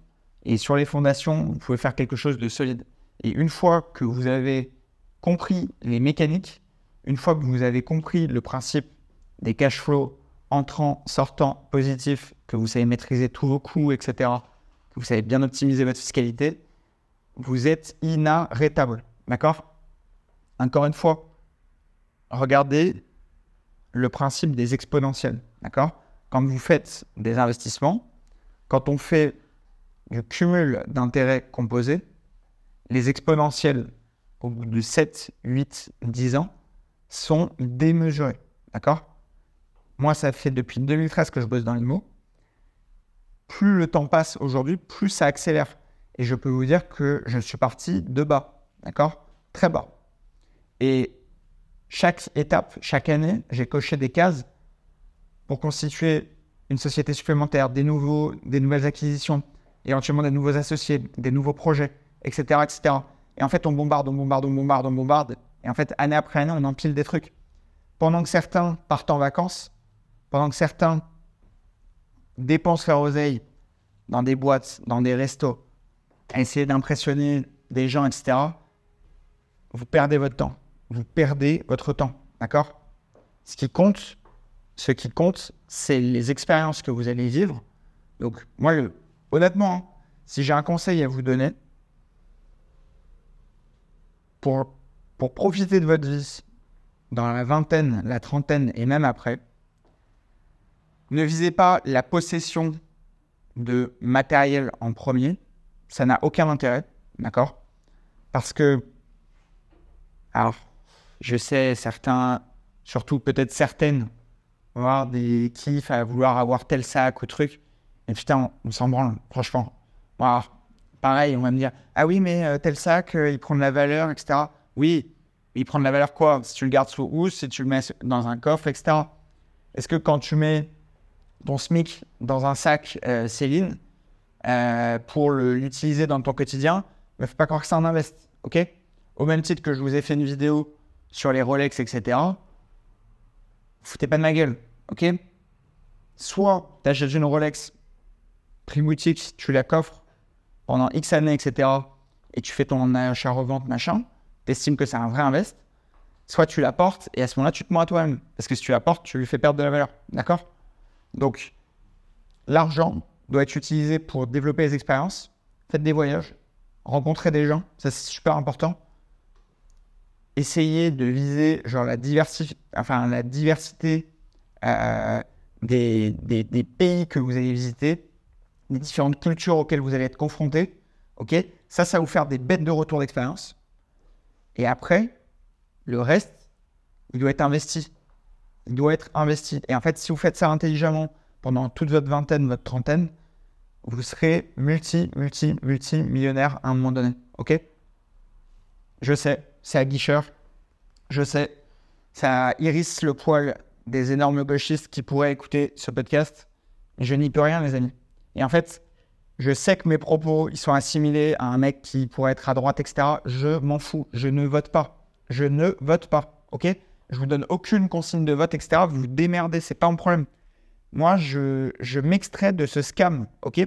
Et sur les fondations, vous pouvez faire quelque chose de solide. Et une fois que vous avez compris les mécaniques, une fois que vous avez compris le principe des cash flows entrants, sortants, positifs, que vous savez maîtriser tous vos coûts, etc., vous savez bien optimiser votre fiscalité, vous êtes inarrêtable. D'accord? Encore une fois, regardez le principe des exponentiels. D'accord? Quand vous faites des investissements, quand on fait le cumul d'intérêts composés, les exponentiels au bout de 7, 8, 10 ans sont démesurés. D'accord? Moi, ça fait depuis 2013 que je bosse dans mots plus le temps passe aujourd'hui, plus ça accélère. Et je peux vous dire que je suis parti de bas, d'accord? Très bas. Et chaque étape, chaque année, j'ai coché des cases pour constituer une société supplémentaire, des, nouveaux, des nouvelles acquisitions, éventuellement des nouveaux associés, des nouveaux projets, etc., etc. Et en fait, on bombarde, on bombarde, on bombarde, on bombarde. Et en fait, année après année, on empile des trucs. Pendant que certains partent en vacances, pendant que certains dépensent leur oseille dans des boîtes, dans des restos, à essayer d'impressionner des gens, etc., vous perdez votre temps. Vous perdez votre temps. D'accord? Ce qui compte, ce qui compte, c'est les expériences que vous allez vivre. Donc, moi, honnêtement, hein, si j'ai un conseil à vous donner, pour, pour profiter de votre vie dans la vingtaine, la trentaine et même après, ne visez pas la possession de matériel en premier. Ça n'a aucun intérêt, d'accord? Parce que, alors, je sais, certains, surtout peut-être certaines, avoir des kiffs à vouloir avoir tel sac ou truc. Et putain, on s'en branle, franchement. pareil, on va me dire, ah oui, mais euh, tel sac, euh, il prend de la valeur, etc. Oui, il prend de la valeur quoi? Si tu le gardes sous housse, si tu le mets dans un coffre, etc. Est-ce que quand tu mets ton SMIC dans un sac euh, Céline euh, pour l'utiliser dans ton quotidien, ne faut pas croire que c'est un invest, ok? Au même titre que je vous ai fait une vidéo sur les Rolex, etc. Foutez pas de ma gueule, ok? Soit tu achètes une Rolex prix tu la coffres pendant X années, etc. Et tu fais ton achat-revente, machin, estimes que c'est un vrai invest. Soit tu la portes et à ce moment-là, tu te mens à toi-même. Parce que si tu la portes, tu lui fais perdre de la valeur. D'accord? Donc, l'argent doit être utilisé pour développer les expériences. Faites des voyages, rencontrer des gens, ça c'est super important. Essayez de viser genre la, enfin, la diversité euh, des, pays que vous allez visiter, les différentes cultures auxquelles vous allez être confrontés. Ok, ça, ça va vous faire des bêtes de retour d'expérience. Et après, le reste, il doit être investi il doit être investi. Et en fait, si vous faites ça intelligemment pendant toute votre vingtaine, votre trentaine, vous serez multi, multi, multi millionnaire à un moment donné. OK? Je sais, c'est aguicheur. Je sais, ça irrisse le poil des énormes gauchistes qui pourraient écouter ce podcast. Je n'y peux rien, les amis. Et en fait, je sais que mes propos, ils sont assimilés à un mec qui pourrait être à droite, etc. Je m'en fous. Je ne vote pas. Je ne vote pas. OK? Je vous donne aucune consigne de vote, etc. Vous vous démerdez, c'est pas un problème. Moi, je, je m'extrais de ce scam. OK?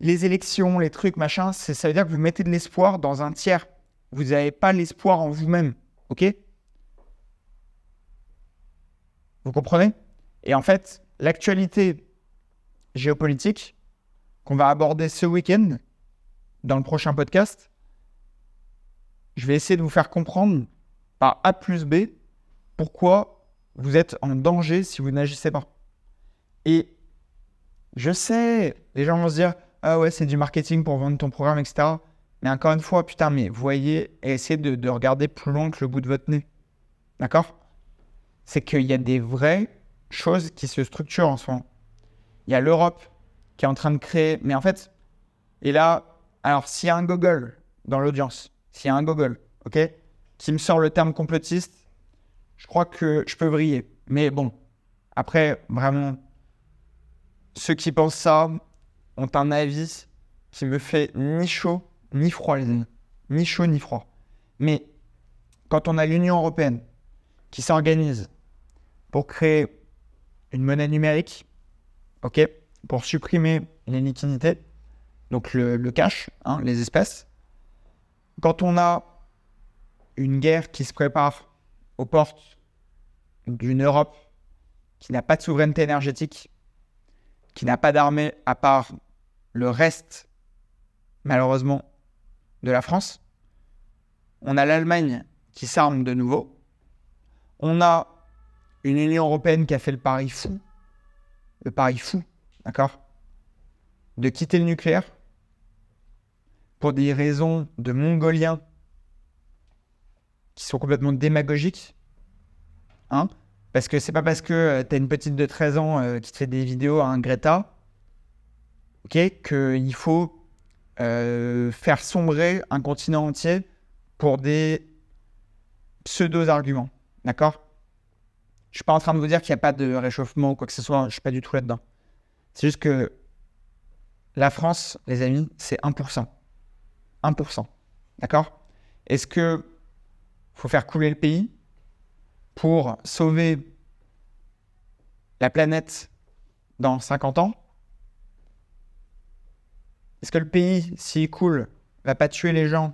Les élections, les trucs, machin, ça veut dire que vous mettez de l'espoir dans un tiers. Vous n'avez pas l'espoir en vous-même. OK? Vous comprenez? Et en fait, l'actualité géopolitique qu'on va aborder ce week-end dans le prochain podcast, je vais essayer de vous faire comprendre par A plus B pourquoi vous êtes en danger si vous n'agissez pas? Et je sais, les gens vont se dire Ah ouais, c'est du marketing pour vendre ton programme, etc. Mais encore une fois, putain, mais voyez essayez de, de regarder plus loin que le bout de votre nez. D'accord? C'est qu'il y a des vraies choses qui se structurent en ce moment. Il y a l'Europe qui est en train de créer. Mais en fait, et là, alors s'il y a un Google dans l'audience, s'il y a un Google, ok, qui me sort le terme complotiste, je crois que je peux vriller. Mais bon, après, vraiment, ceux qui pensent ça ont un avis qui me fait ni chaud ni froid, les amis. Ni chaud ni froid. Mais quand on a l'Union européenne qui s'organise pour créer une monnaie numérique, ok, pour supprimer les liquidités, donc le, cash, hein, les espèces. Quand on a une guerre qui se prépare aux portes d'une Europe qui n'a pas de souveraineté énergétique, qui n'a pas d'armée à part le reste, malheureusement, de la France. On a l'Allemagne qui s'arme de nouveau. On a une Union européenne qui a fait le pari fou, le pari fou d'accord De quitter le nucléaire pour des raisons de mongoliens qui sont complètement démagogiques. Hein parce que c'est pas parce que euh, tu as une petite de 13 ans euh, qui te fait des vidéos à un Greta, ok, qu'il faut euh, faire sombrer un continent entier pour des pseudo-arguments. D'accord? Je suis pas en train de vous dire qu'il n'y a pas de réchauffement ou quoi que ce soit, je suis pas du tout là-dedans. C'est juste que la France, les amis, c'est 1%. 1%. D'accord? Est-ce que faut faire couler le pays pour sauver la planète dans 50 ans. Est-ce que le pays, s'il coule, va pas tuer les gens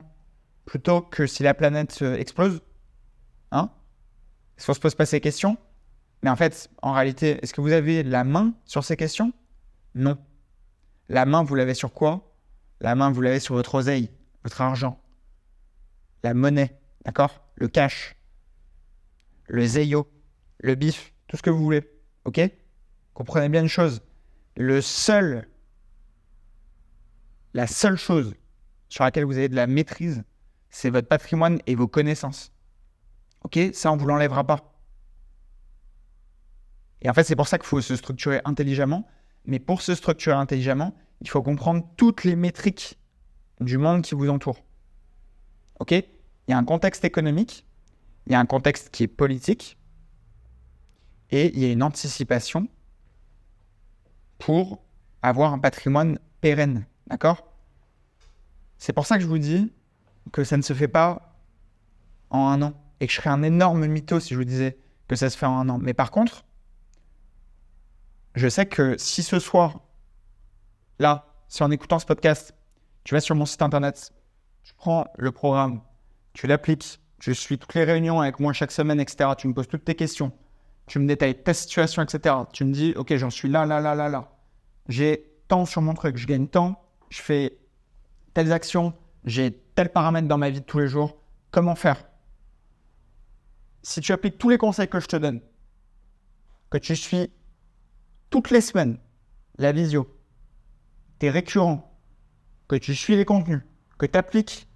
plutôt que si la planète explose? Hein? Est-ce qu'on se pose pas ces questions? Mais en fait, en réalité, est-ce que vous avez la main sur ces questions? Non. La main, vous l'avez sur quoi? La main, vous l'avez sur votre oseille, votre argent, la monnaie, d'accord? Le cash, le zeyo, le bif, tout ce que vous voulez. Ok? Comprenez bien une chose. Le seul, la seule chose sur laquelle vous avez de la maîtrise, c'est votre patrimoine et vos connaissances. Ok? Ça, on ne vous l'enlèvera pas. Et en fait, c'est pour ça qu'il faut se structurer intelligemment mais pour se structurer intelligemment, il faut comprendre toutes les métriques du monde qui vous entoure. OK? Il y a un contexte économique, il y a un contexte qui est politique, et il y a une anticipation pour avoir un patrimoine pérenne. D'accord? C'est pour ça que je vous dis que ça ne se fait pas en un an. Et que je serais un énorme mytho si je vous disais que ça se fait en un an. Mais par contre, je sais que si ce soir, là, si en écoutant ce podcast, tu vas sur mon site internet, tu prends le programme, tu l'appliques, je suis toutes les réunions avec moi chaque semaine, etc. Tu me poses toutes tes questions, tu me détailles ta situation, etc. Tu me dis, ok, j'en suis là, là, là, là, là. J'ai tant sur mon truc, je gagne tant, je fais telles actions, j'ai tel paramètre dans ma vie de tous les jours. Comment faire? Si tu appliques tous les conseils que je te donne, que tu suis toutes les semaines, la visio, tu es récurrent, que tu suis les contenus, que tu appliques,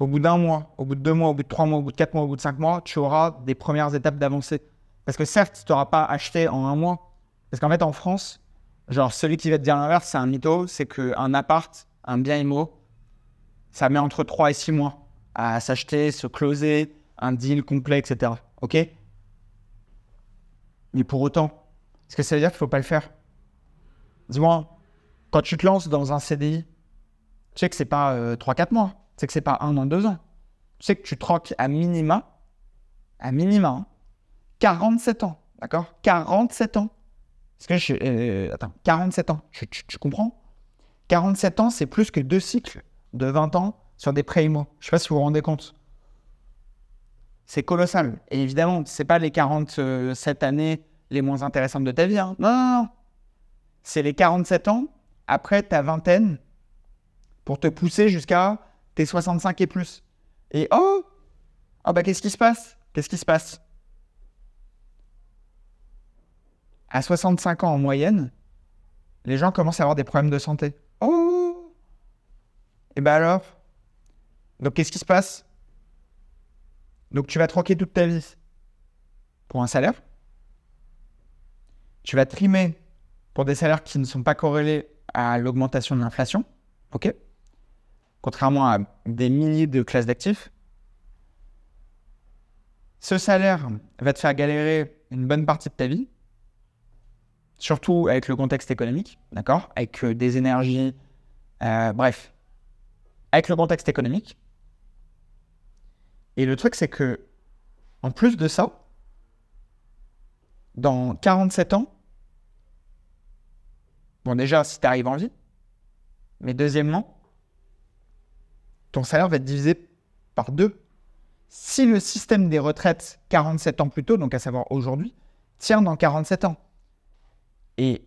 au bout d'un mois, au bout de deux mois, au bout de trois mois, au bout de quatre mois, au bout de cinq mois, tu auras des premières étapes d'avancée. Parce que certes, tu n'auras pas acheté en un mois. Parce qu'en fait, en France, genre, celui qui va te dire l'inverse, c'est un mytho, c'est qu'un appart, un bien immo, ça met entre trois et six mois à s'acheter, se closer, un deal complet, etc. Ok? Mais pour autant, est-ce que ça veut dire qu'il ne faut pas le faire Dis-moi, quand tu te lances dans un CDI, tu sais que c'est pas 3-4 euh, mois, tu sais que c'est pas 1 an, 2 ans. Tu sais que tu troques à minima, à minima, 47 hein, ans, d'accord? 47 ans. Est-ce que je, euh, attends, 47 ans, tu, comprends? 47 ans, c'est plus que deux cycles de 20 ans sur des prêts IMO. Je sais pas si vous vous rendez compte. C'est colossal. Et évidemment, c'est pas les 47 années les moins intéressantes de ta vie. Hein. Non, non, non. C'est les 47 ans après ta vingtaine pour te pousser jusqu'à tes 65 et plus. Et oh, oh bah qu'est-ce qui se passe? Qu'est-ce qui se passe? À 65 ans en moyenne, les gens commencent à avoir des problèmes de santé. Oh Et ben alors? Donc qu'est-ce qui se passe? Donc tu vas troquer toute ta vie pour un salaire. Tu vas trimer pour des salaires qui ne sont pas corrélés à l'augmentation de l'inflation. OK Contrairement à des milliers de classes d'actifs. Ce salaire va te faire galérer une bonne partie de ta vie, surtout avec le contexte économique, d'accord? Avec euh, des énergies, euh, bref, avec le contexte économique. Et le truc, c'est que, en plus de ça, dans 47 ans, bon, déjà, si tu arrives en vie, mais deuxièmement, ton salaire va être divisé par deux. Si le système des retraites 47 ans plus tôt, donc à savoir aujourd'hui, tient dans 47 ans, et,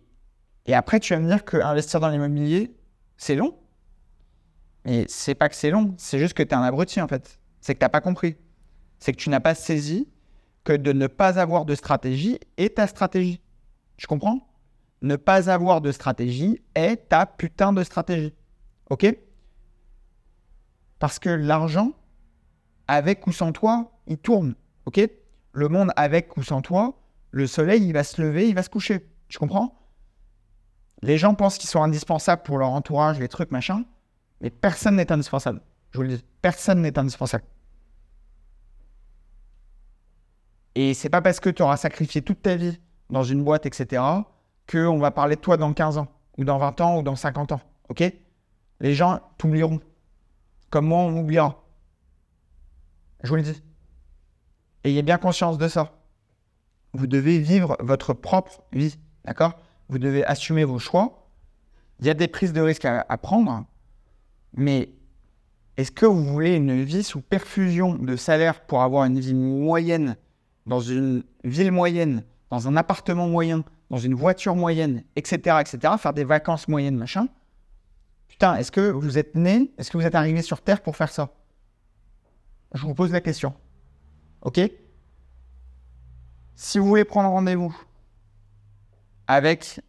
et après tu vas me dire que investir dans l'immobilier, c'est long. Mais c'est pas que c'est long, c'est juste que tu es un abruti en fait. C'est que tu n'as pas compris. C'est que tu n'as pas saisi que de ne pas avoir de stratégie est ta stratégie. Tu comprends? Ne pas avoir de stratégie est ta putain de stratégie. Ok? Parce que l'argent, avec ou sans toi, il tourne. Ok? Le monde avec ou sans toi, le soleil, il va se lever, il va se coucher. Tu comprends? Les gens pensent qu'ils sont indispensables pour leur entourage, les trucs, machin. Mais personne n'est indispensable. Je vous le dis, personne n'est indispensable. Et c'est pas parce que tu auras sacrifié toute ta vie dans une boîte, etc., qu'on va parler de toi dans 15 ans, ou dans 20 ans, ou dans 50 ans. OK? Les gens t'oublieront. Comme moi, on m'oubliera. Je vous le dis. Ayez bien conscience de ça. Vous devez vivre votre propre vie. D'accord? Vous devez assumer vos choix. Il y a des prises de risques à, à prendre. Mais est-ce que vous voulez une vie sous perfusion de salaire pour avoir une vie moyenne dans une ville moyenne, dans un appartement moyen, dans une voiture moyenne, etc., etc., faire des vacances moyennes, machin? Putain, est-ce que vous êtes né, est-ce que vous êtes arrivé sur Terre pour faire ça? Je vous pose la question. Ok? Si vous voulez prendre rendez-vous avec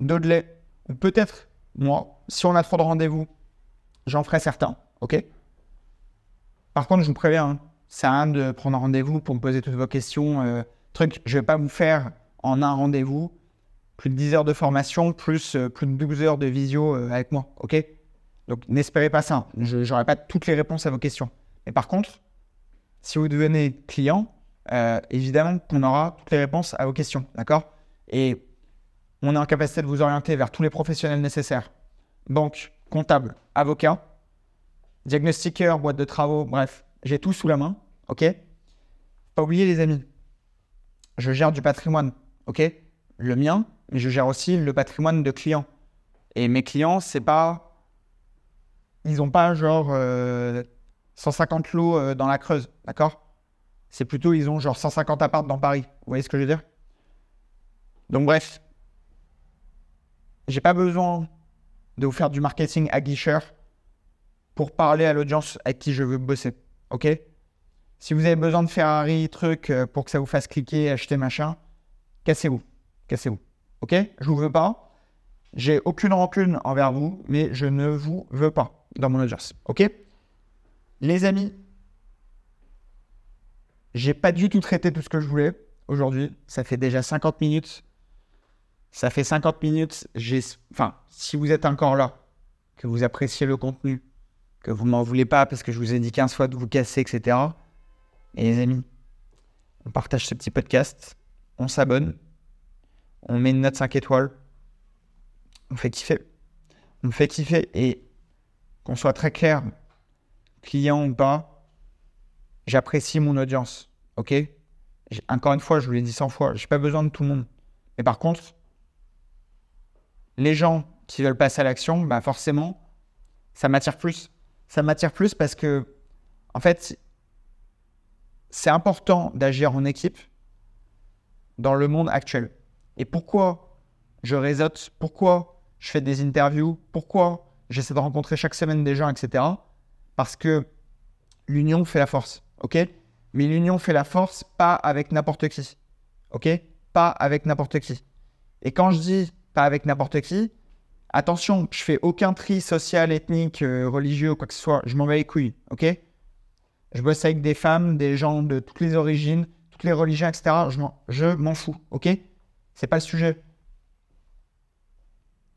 Dudley, ou peut-être moi, si on a trop de rendez-vous, j'en ferai certains, ok? Par contre, je vous préviens, hein, c'est rien de prendre rendez-vous pour me poser toutes vos questions. Euh, truc, je vais pas vous faire en un rendez-vous plus de 10 heures de formation, plus euh, plus de 12 heures de visio euh, avec moi, ok? Donc n'espérez pas ça, je n'aurai pas toutes les réponses à vos questions. Mais par contre, si vous devenez client, évidemment qu'on aura toutes les réponses à vos questions, d'accord? Et on est en capacité de vous orienter vers tous les professionnels nécessaires. Banque, comptable, avocat, diagnostiqueur, boîte de travaux, bref, j'ai tout sous la main, ok? Pas oublier les amis, je gère du patrimoine, ok? Le mien, mais je gère aussi le patrimoine de clients. Et mes clients, c'est pas, ils n'ont pas genre 150 euh, lots euh, dans la Creuse, d'accord? C'est plutôt ils ont genre 150 apparts dans Paris. Vous voyez ce que je veux dire? Donc bref, j'ai pas besoin de vous faire du marketing à guicheur pour parler à l'audience avec qui je veux bosser. OK? Si vous avez besoin de Ferrari, truc, euh, pour que ça vous fasse cliquer, acheter machin, cassez-vous. Cassez-vous. OK? Je vous veux pas. J'ai aucune rancune envers vous, mais je ne vous veux pas dans mon audience. OK? Les amis, j'ai pas du tout traité tout ce que je voulais aujourd'hui. Ça fait déjà 50 minutes. Ça fait 50 minutes. Enfin, si vous êtes encore là, que vous appréciez le contenu, que vous m'en voulez pas parce que je vous ai dit 15 fois de vous casser, etc. Et les amis, on partage ce petit podcast, on s'abonne, on met une note 5 étoiles, on fait kiffer. On fait kiffer et qu'on soit très clair, client ou pas, j'apprécie mon audience. Ok? Encore une fois, je vous l'ai dit 100 fois, j'ai pas besoin de tout le monde. Mais par contre, les gens qui veulent passer à l'action, bah forcément, ça m'attire plus. Ça m'attire plus parce que, en fait, c'est important d'agir en équipe dans le monde actuel. Et pourquoi je réseaute? Pourquoi je fais des interviews? Pourquoi j'essaie de rencontrer chaque semaine des gens, etc. Parce que l'union fait la force, ok? Mais l'union fait la force pas avec n'importe qui, ok? Pas avec n'importe qui. Et quand je dis pas avec n'importe qui, attention, je fais aucun tri social, ethnique, euh, religieux, quoi que ce soit. Je m'en bats les couilles, ok? Je bosse avec des femmes, des gens de toutes les origines, toutes les religions, etc. Je m'en fous, ok? C'est pas le sujet.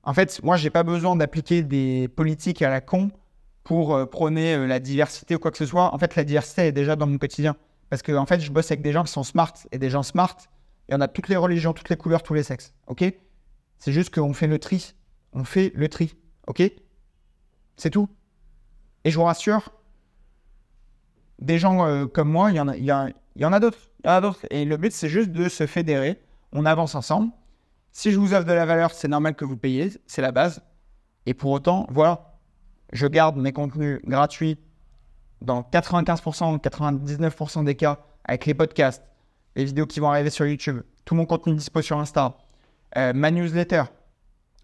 En fait, moi, j'ai pas besoin d'appliquer des politiques à la con pour euh, prôner euh, la diversité ou quoi que ce soit. En fait, la diversité est déjà dans mon quotidien. Parce que, en fait, je bosse avec des gens qui sont smart. Et des gens smart, il y en a toutes les religions, toutes les couleurs, tous les sexes. OK? C'est juste qu'on fait le tri. On fait le tri. OK? C'est tout. Et je vous rassure, des gens euh, comme moi, il y en a, en a d'autres. Il y en a d'autres. Et le but, c'est juste de se fédérer. On avance ensemble. Si je vous offre de la valeur, c'est normal que vous payiez, c'est la base. Et pour autant, voilà, je garde mes contenus gratuits dans 95%, 99% des cas avec les podcasts, les vidéos qui vont arriver sur YouTube, tout mon contenu dispo sur Insta, euh, ma newsletter.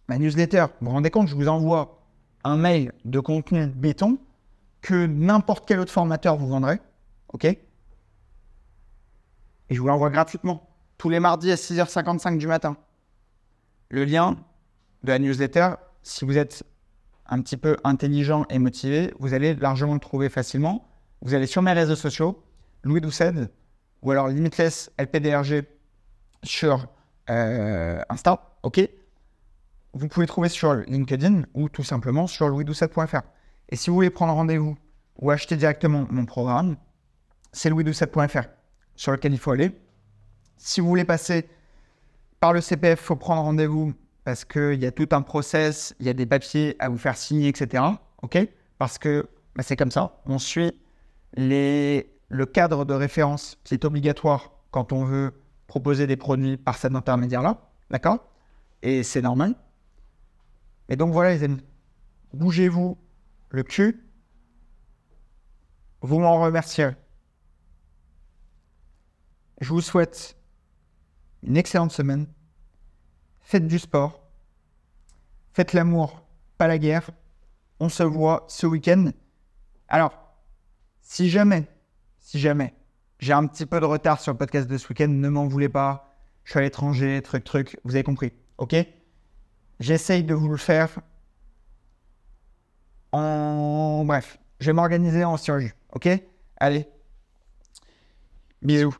Ma newsletter, vous vous rendez compte, je vous envoie un mail de contenu béton que n'importe quel autre formateur vous vendrait. OK? Et je vous l'envoie gratuitement tous les mardis à 6h55 du matin le lien de la newsletter, si vous êtes un petit peu intelligent et motivé, vous allez largement le trouver facilement. Vous allez sur mes réseaux sociaux, Louis Doucet, ou alors Limitless LPDRG sur euh, Insta, ok Vous pouvez trouver sur LinkedIn ou tout simplement sur louisdoucet.fr. Et si vous voulez prendre rendez-vous ou acheter directement mon programme, c'est louisdoucet.fr sur lequel il faut aller. Si vous voulez passer par le CPF, il faut prendre rendez-vous parce qu'il y a tout un process, il y a des papiers à vous faire signer, etc. OK? Parce que bah, c'est comme ça. On suit le cadre de référence qui est obligatoire quand on veut proposer des produits par cet intermédiaire-là. D'accord? Et c'est normal. Et donc voilà, les amis. Bougez-vous le cul. Vous m'en remercierez. Je vous souhaite une excellente semaine. Faites du sport. Faites l'amour, pas la guerre. On se voit ce week-end. Alors, si jamais, si jamais, j'ai un petit peu de retard sur le podcast de ce week-end, ne m'en voulez pas. Je suis à l'étranger, truc, truc. Vous avez compris, ok? J'essaye de vous le faire en... Bref, je vais m'organiser en surjus, ok? Allez, bisous.